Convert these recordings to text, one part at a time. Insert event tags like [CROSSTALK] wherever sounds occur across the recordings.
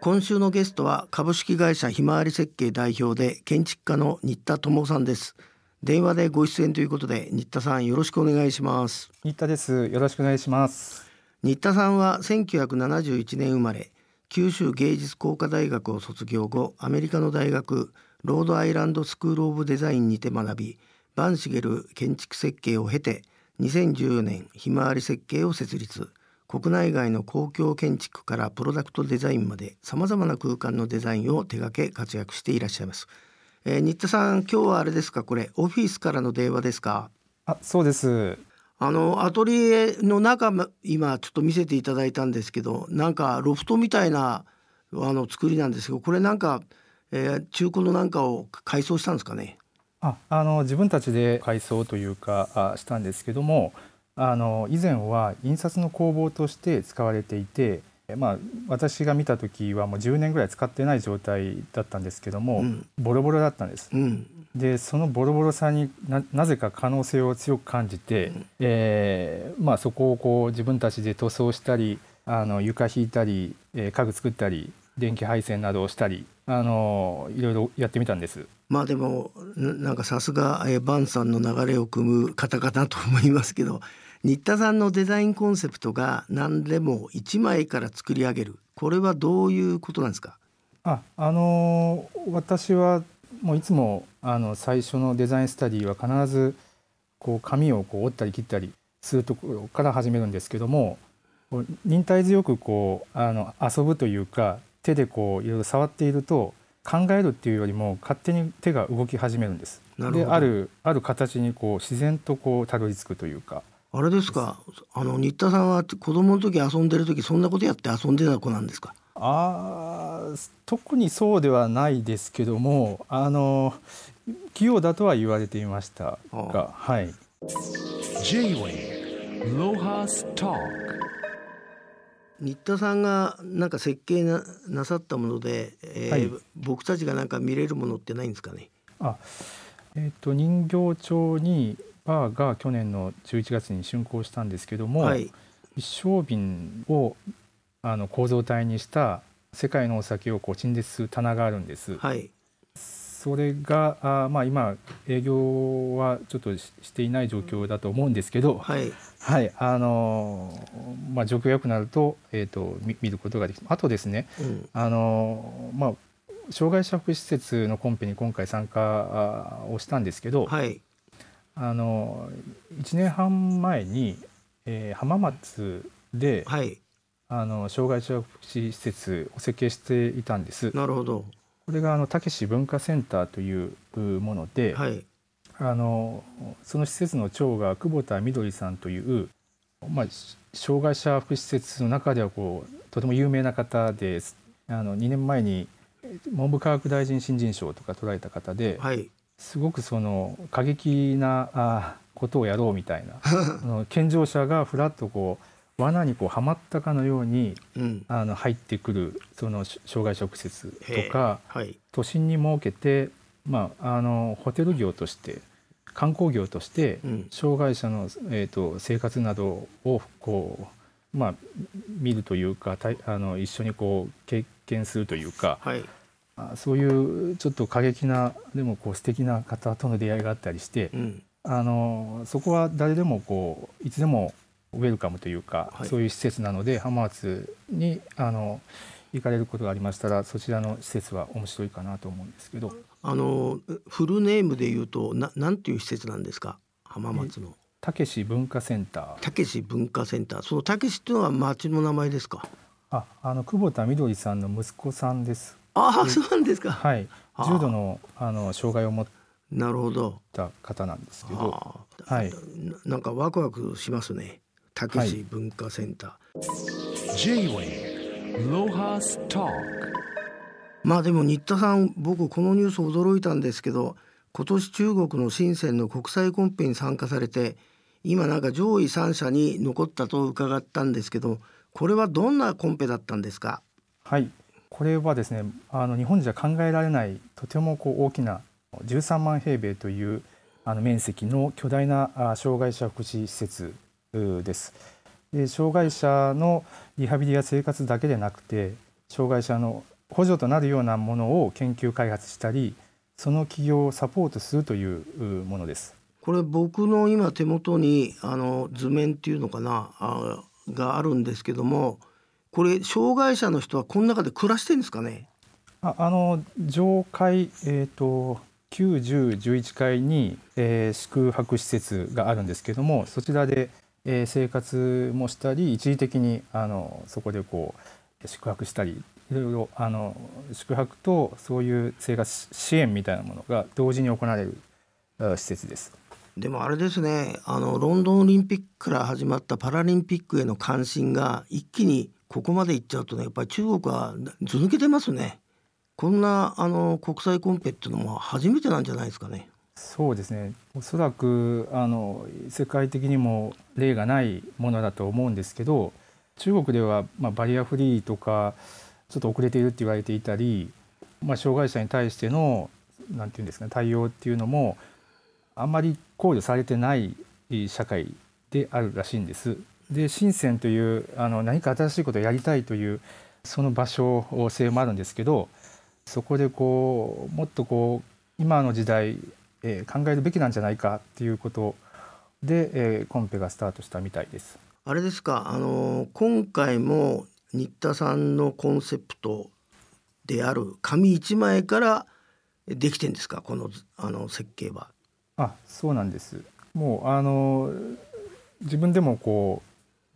今週のゲストは株式会社ひまわり設計代表で建築家の新田智さんです。電話でご出演ということで新田さんよろしくお願いします。新田です。よろしくお願いします。新田さんは1971年生まれ。九州芸術工科大学を卒業後アメリカの大学ロードアイランドスクール・オブ・デザインにて学びバンシゲル建築設計を経て2014年ひまわり設計を設立国内外の公共建築からプロダクトデザインまでさまざまな空間のデザインを手掛け活躍していらっしゃいます、えー、新田さん今日はあれですか？これオフィスからの電話ですか？あそうです。あのアトリエの中今ちょっと見せていただいたんですけどなんかロフトみたいなあの作りなんですけどこれなんか、えー、中古のなんかを改装したんですかね？ああの自分たちで改装というかあしたんですけどもあの以前は印刷の工房として使われていて、まあ、私が見た時はもう10年ぐらい使ってない状態だったんですけども、うん、ボロボロだったんです。うん、でそのボロボロさになぜか可能性を強く感じて、うん、えー、まあ、そこをこう自分たちで塗装したりあの床引いたり、えー、家具作ったり電気配線などをしたりあのいろいろやってみたんです。まあでもなんかさすがバンさんの流れを組む方かなと思いますけど新田さんのデザインコンセプトが何でも1枚から作り上げるこれはどういうことなんですか？ああの私はもういつもあの最初のデザインスタディは必ずこう紙をこう折ったり切ったりするところから始めるんですけども忍耐強くこうあの遊ぶというか手でこういろいろ触っていると考えるっていうよりも勝手に手が動き始めるんです。であるある形にこう自然とこうたどり着くというか。あれですか？あの新田さんは子供の時遊んでる時そんなことやって遊んでた子なんですか？あ特にそうではないですけどもあの器用だとは言われていましたがはい。J-Way ロハスタ新田さんがなんか設計ななさったもので、えー、はい、僕たちがなんか見れるものってないんですかね？あ、えーと、人形町にバーが去年の11月に竣工したんですけども、はい、一升瓶をあの構造体にした世界のお酒をこう陳列する棚があるんです。はい、それがあ、まあ、今営業はちょっとしていない状況だと思うんですけど、はい、はい、あのまあ、状況が良くなると,、えーと、見ることができあとですね、うん、あのまあ、障害者福祉施設のコンペに今回参加をしたんですけど、はい、あの1年半前に、えー、浜松で、はい、あの障害者福祉施設を設計していたんです。なるほどこれがあのたけし文化センターというもので、はい、あのその施設の長が久保田みどりさんという、まあ、障害者福祉施設の中ではこうとても有名な方であの2年前に文部科学大臣新人賞とか取られた方で、はい、すごくその過激なあことをやろうみたいな [LAUGHS] 健常者がふらっとこう罠にこうはまったかのように、うん、あの入ってくるその障害者施設とか、はい、都心に設けて、まあ、あのホテル業として観光業として、障害者の、えーと、生活などをこう、まあ、見るというかあの一緒にこう経験するというか、はい、そういうちょっと過激なでもこう素敵な方との出会いがあったりして、うん、あのそこは誰でもこういつでもウェルカムというか、はい、そういう施設なので浜松にあの行かれることがありましたらそちらの施設は面白いかなと思うんですけど。あのフルネームで言うとななんていう施設なんですか？浜松の。たけし文化センター。たけし文化センター。そのたけしっていうのは町の名前ですか？ああの久保田みどりさんの息子さんです。ああそうなんですか。はい。重度のあの障害を持なるほど。た方なんですけど。はい。なんかワクワクしますねたけし文化センター、J-Way ロハスターまあでも新田さん僕このニュース驚いたんですけど今年中国の深センの国際コンペに参加されて今なんか上位3社に残ったと伺ったんですけどこれはどんなコンペだったんですか？はい。これはですねあの日本じゃ考えられないとてもこう大きな13万平米というあの面積の巨大な障害者福祉施設です。障害者のリハビリや生活だけでなくて障害者の補助となるようなものを研究開発したりその企業をサポートするというものです。これ僕の今手元にあの図面っていうのかなあがあるんですけどもこれ障害者の人はこの中で暮らしてるんですかね？ああの上階、えーと、9、10、11階に、えー、宿泊施設があるんですけどもそちらで、えー、生活もしたり一時的にあのそこでこう宿泊したりいろいろあの宿泊とそういう生活支援みたいなものが同時に行われる施設です。でもあれですねあのロンドンオリンピックから始まったパラリンピックへの関心が一気にここまでいっちゃうとねやっぱり中国はず抜けてますねこんなあの国際コンペっていうのも初めてなんじゃないですかねそうですねおそらくあの世界的にも例がないものだと思うんですけど中国では、まあ、バリアフリーとかちょっと遅れているって言われていたり、まあ、障害者に対してのなんていうんですか、ね、対応っていうのもあんまり考慮されてない社会であるらしいんです。で深センというあの何か新しいことをやりたいというその場所性もあるんですけどそこでこうもっとこう今の時代、えー、考えるべきなんじゃないかっていうことで、えー、コンペがスタートしたみたいです。あれですかあの今回も新田さんのコンセプトである紙一枚からできてんですかこのあの設計は。あそうなんですもうあの自分でもこ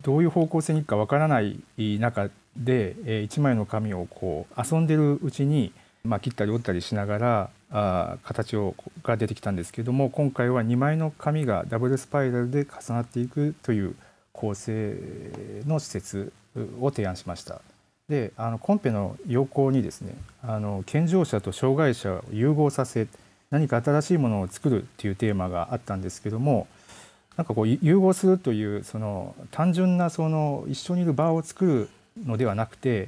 うどういう方向性にいくかわからない中で、えー、1枚の紙をこう遊んでるうちに、まあ、切ったり折ったりしながらあ形をが出てきたんですけども今回は2枚の紙がダブルスパイラルで重なっていくという構成の施設を提案しました。であのコンペの要項にですねあの健常者と障害者を融合させ何か新しいものを作るっていうテーマがあったんですけどもなんかこう融合するというその単純なその一緒にいる場を作るのではなくて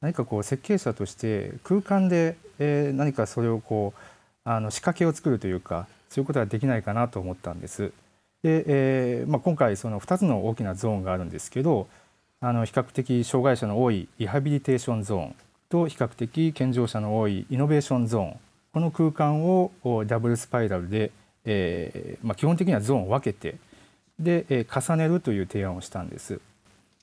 何かこう設計者として空間で、え何かそれをこうあの仕掛けを作るというかそういうことができないかなと思ったんです。で、えーまあ、今回その2つの大きなゾーンがあるんですけどあの比較的障害者の多いリハビリテーションゾーンと比較的健常者の多いイノベーションゾーンこの空間をダブルスパイラルで、えーまあ、基本的にはゾーンを分けてで、えー、重ねるという提案をしたんです。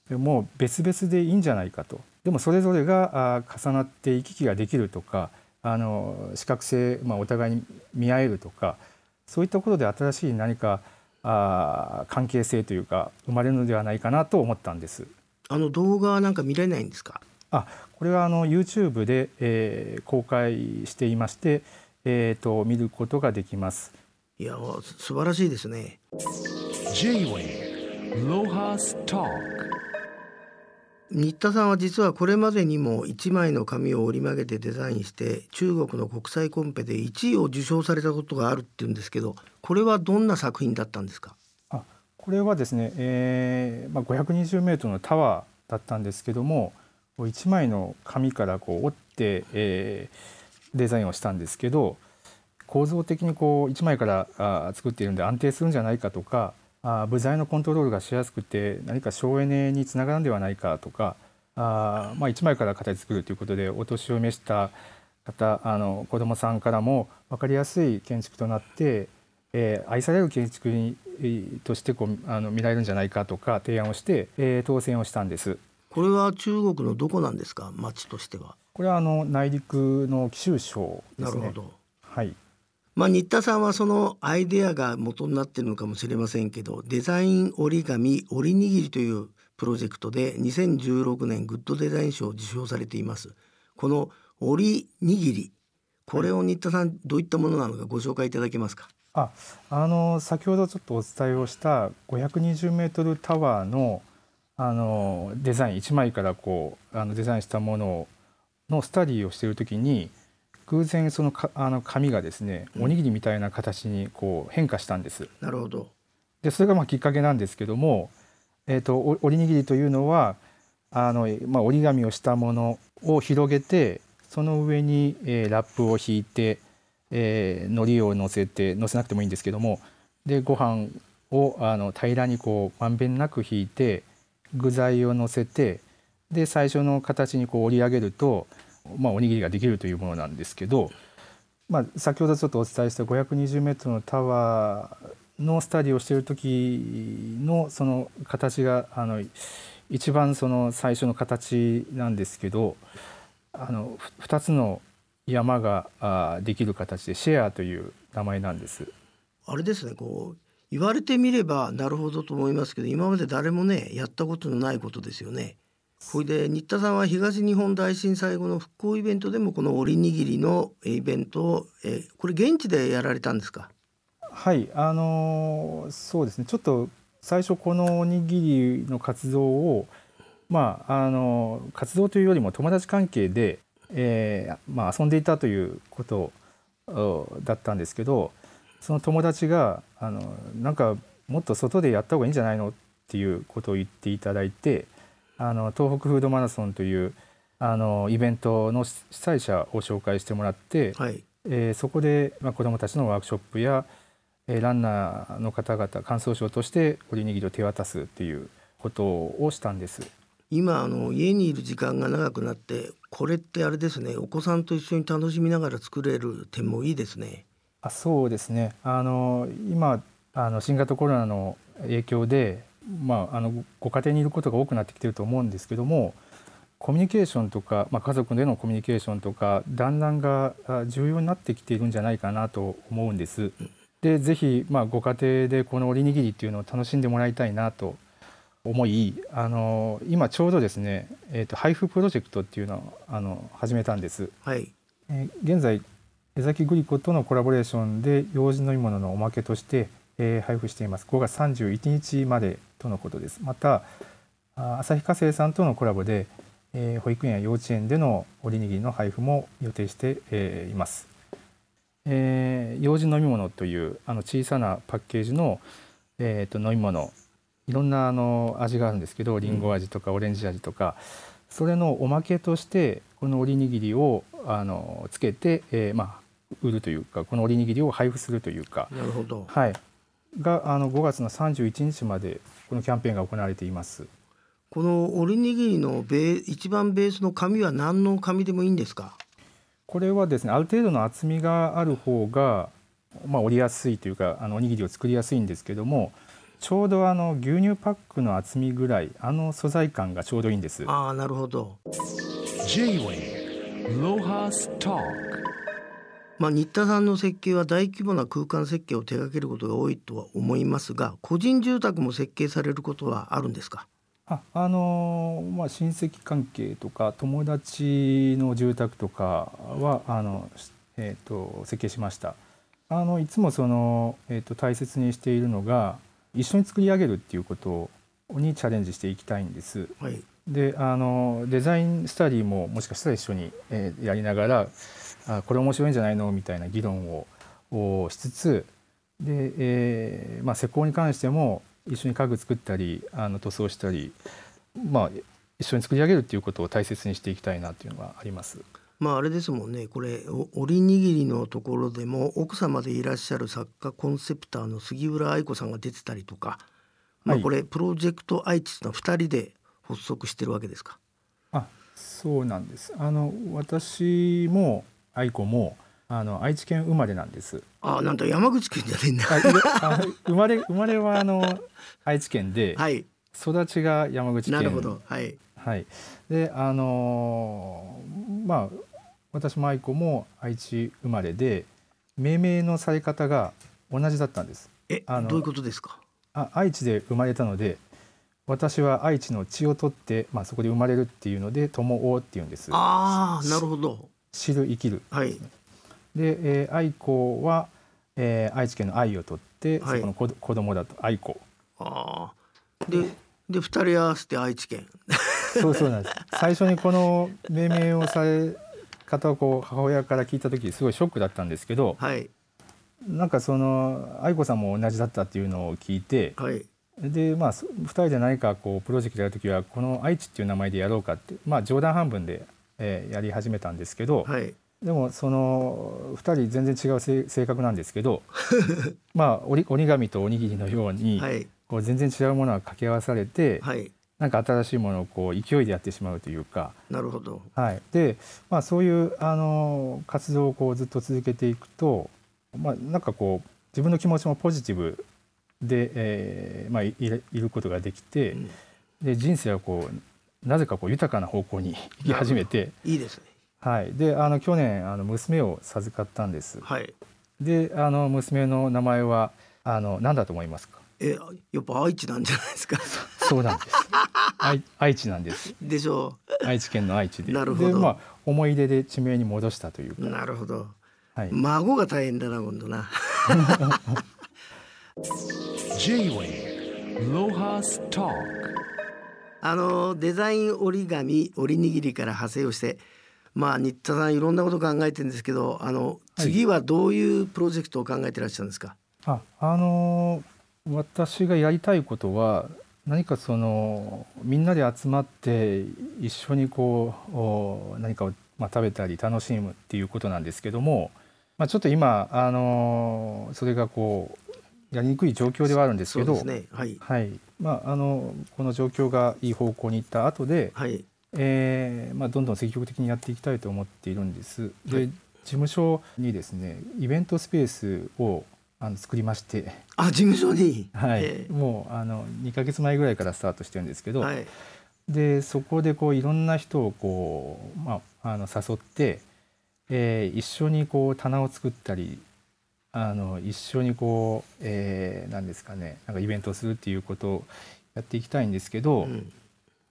もう別々でいいんじゃないかとでもそれぞれがあ重なって行き来ができるとかあの視覚性、まあ、お互いに見合えるとかそういったことで新しい何かあ関係性というか生まれるのではないかなと思ったんです。あの動画なんか見れないんですか？あこれはあの YouTube で、えー、公開していまして、えーと、見ることができます。いや素晴らしいですね。J-Way ロハスタ新田さんは実はこれまでにも1枚の紙を折り曲げてデザインして中国の国際コンペで1位を受賞されたことがあるっていうんですけどこれはどんな作品だったんですか？あこれはですね、えーまあ、520メートルのタワーだったんですけども1枚の紙からこう折って、えー、デザインをしたんですけど構造的にこう1枚からあ作っているんで安定するんじゃないかとかあ部材のコントロールがしやすくて何か省エネにつながるんではないかとかあ、まあ、1枚から形作るということでお年を召した方あの子どもさんからも分かりやすい建築となって、えー、愛される建築にとしてこうあの見られるんじゃないかとか提案をして、えー、当選をしたんです。これは中国のどこなんですか？町としては。これはあの内陸の貴州省ですね。なるほど。はいまあ、新田さんはそのアイデアが元になっているのかもしれませんけどデザイン折り紙折り握りというプロジェクトで2016年グッドデザイン賞を受賞されています。この折り握りこれを新田さんどういったものなのかご紹介いただけますか？ああの先ほどちょっとお伝えをした520メートルタワーのあのデザイン1枚からこうあのデザインしたもののスタディをしている時に偶然そのかあの紙がですねおにぎりみたいな形にこう変化したんです。なるほどでそれがまあきっかけなんですけども、えーと、折りにぎりというのはあの、まあ、折り紙をしたものを広げてその上に、えー、ラップを引いて、えー、海苔を乗せて乗せなくてもいいんですけどもでご飯をあの平らにこうまんべんなく引いて具材を乗せてで最初の形にこう折り上げると、まあ、おにぎりができるというものなんですけど、まあ、先ほどちょっとお伝えした520メートルのタワーのスタディをしている時のその形があの一番その最初の形なんですけどあの2つの山があできる形でシェアという名前なんです。あれですねこう言われてみればなるほどと思いますけど今まで誰もねやったことのないことですよね。これで新田さんは東日本大震災後の復興イベントでもこの折りにぎりのイベントを、えこれ現地でやられたんですか？はいあのー、そうですね。ちょっと最初このおにぎりの活動をまああの活動というよりも友達関係で、えーまあ、遊んでいたということだったんですけどその友達があのなんかもっと外でやった方がいいんじゃないの？っていうことを言っていただいてあの東北フードマラソンというあのイベントの主催者を紹介してもらって、はい、えー、そこで、まあ、子どもたちのワークショップや、えー、ランナーの方々感想賞としておりにぎりを手渡すっていうことをしたんです。今あの家にいる時間が長くなってこれってあれですねお子さんと一緒に楽しみながら作れる点もいいですね。あそうですねあの今あの新型コロナの影響で、まあ、あのご家庭にいることが多くなってきてると思うんですけどもコミュニケーションとか、まあ、家族でのコミュニケーションとか団らんが重要になってきているんじゃないかなと思うんです。でぜひ、まあ、ご家庭でこのおりにぎりっていうのを楽しんでもらいたいなと思いあの今ちょうどですね、えーと、配布プロジェクトっていうのをあの始めたんです。はい、えー、現在江崎グリコとのコラボレーションで用心飲み物のおまけとして、えー、配布しています。5月31日までとのことです。また旭化成さんとのコラボで、えー、保育園や幼稚園でのおりにぎりの配布も予定して、えー、います、えー、幼児飲み物というあの小さなパッケージの、えー、と飲み物いろんなあの味があるんですけどりん。ご味とかオレンジ味とか、それのおまけとしてこのおりにぎりをあのつけて、えー、まあ売るというかこのおりにぎりを配布するというか。なるほど、はい、があの5月の31日までこのキャンペーンが行われています。このおりにぎりのベ一番ベースの紙は何の紙でもいいんですか？これはですねある程度の厚みがある方が、まあ、折りやすいというかあのおにぎりを作りやすいんですけどもちょうどあの牛乳パックの厚みぐらいあの素材感がちょうどいいんです。ああなるほど。J-Way ロハストまあ、新田さんの設計は大規模な空間設計を手掛けることが多いとは思いますが個人住宅も設計されることはあるんですか？ああのまあ、親戚関係とか友達の住宅とかはあの、えーと、設計しました。あのいつもその、えーと、大切にしているのが一緒に作り上げるっていうことにチャレンジしていきたいんです。はい、であのデザインスタディももしかしたら一緒に、えー、やりながらあこれ面白いんじゃないの？みたいな議論をしつつで、えーまあ、施工に関しても一緒に家具作ったりあの塗装したり、まあ、一緒に作り上げるっていうことを大切にしていきたいなっていうのがあります。まああれですもんね。これ折りにぎりのところでも奥様でいらっしゃる作家コンセプターの杉浦愛子さんが出てたりとか、まあ、これプロジェクト愛知の2人で発足してるわけですか？あそうなんです。あの私も愛子もあの愛知県生まれなんです。あなんと山口県じゃないんだ。生まれ生まれはあの [LAUGHS] 愛知県で、はい、育ちが山口県。なるほど。はい。はい。であのー、まあ私も愛子も愛知生まれで命名のされ方が同じだったんです。えあのどういうことですか？あ愛知で生まれたので私は愛知の血を取って、まあ、そこで生まれるっていうので友王っていうんです。ああなるほど。知る生きる、はい、で、えー、愛子は、えー、愛知県の愛を取って、はい、そこの子子供だと愛子。ああでで二人合わせて愛知県。そうそうなんです。最初にこの命名をされ方をこう母親から聞いた時すごいショックだったんですけど、はい、なんかその愛子さんも同じだったっていうのを聞いて、はい、でまあ2人で何かこうプロジェクトやる時はこの愛知っていう名前でやろうかってまあ冗談半分でえー、やり始めたんですけど、はい、でもその2人全然違う性格なんですけど [LAUGHS] まあ折り紙とおにぎりのように、はい、こう全然違うものが掛け合わされて、はい、なんか新しいものをこう勢いでやってしまうというかなるほど、はい。でまあ、そういうあの活動をこうずっと続けていくと、まあ、なんかこう自分の気持ちもポジティブで、えーまあ、いいることができて、うん、で人生はこうなぜかこう豊かな方向に行き始めて。いいですね、はい、であの去年あの娘を授かったんです。はい、であの娘の名前はあの何だと思いますか？えやっぱ愛知なんじゃないですか？[LAUGHS] そうなんです。愛愛知なんです。でしょう。愛知県の愛知で。なるほど。まあ思い出で地名に戻したというか。なるほど、はい、孫が大変だな今度な。[LAUGHS] J-Way ロハストあのデザイン折り紙折り握りから派生をしてまあ新田さんいろんなこと考えてるんですけどあの次はどういうプロジェクトを考えてらっしゃるんですか、ああの私がやりたいことは何かそのみんなで集まって一緒にこう何かをまあ食べたり楽しむっていうことなんですけども、まあ、ちょっと今あのそれがこうやりにくい状況ではあるんですけど、ね、はい、はい、まああのこの状況がいい方向に行った後で、はい、えー、まあどんどん積極的にやっていきたいと思っているんです。で、はい、事務所にですねイベントスペースをあの作りまして。あ事務所に、はい、えー、もうあの2か月前ぐらいからスタートしてるんですけど、はい、でそこでこういろんな人をこう、まあ、あの誘って、えー、一緒にこう棚を作ったりあの一緒にこう、えー、何ですかねなんかイベントをするっていうことをやっていきたいんですけど、うん、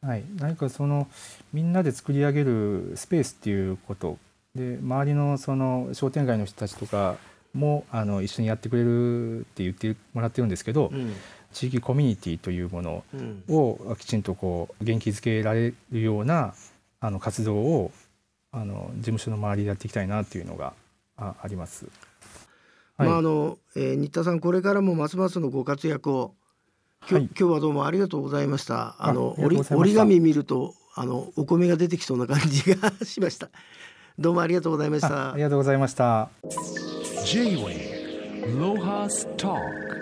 はい、何かそのみんなで作り上げるスペースっていうことで周りのその商店街の人たちとかもあの一緒にやってくれるって言ってもらってるんですけど、うん、地域コミュニティというものをきちんとこう元気づけられるようなあの活動をあの事務所の周りでやっていきたいなっていうのがああります。はい、まああの、えー、新田さんこれからもますますのご活躍を今日はい、今日はどうもありがとうございました。あの折り折り紙見るとあのお米が出てきそうな感じがしました。どうもありがとうございました。ありがとうございました。J-Way Lohas Talk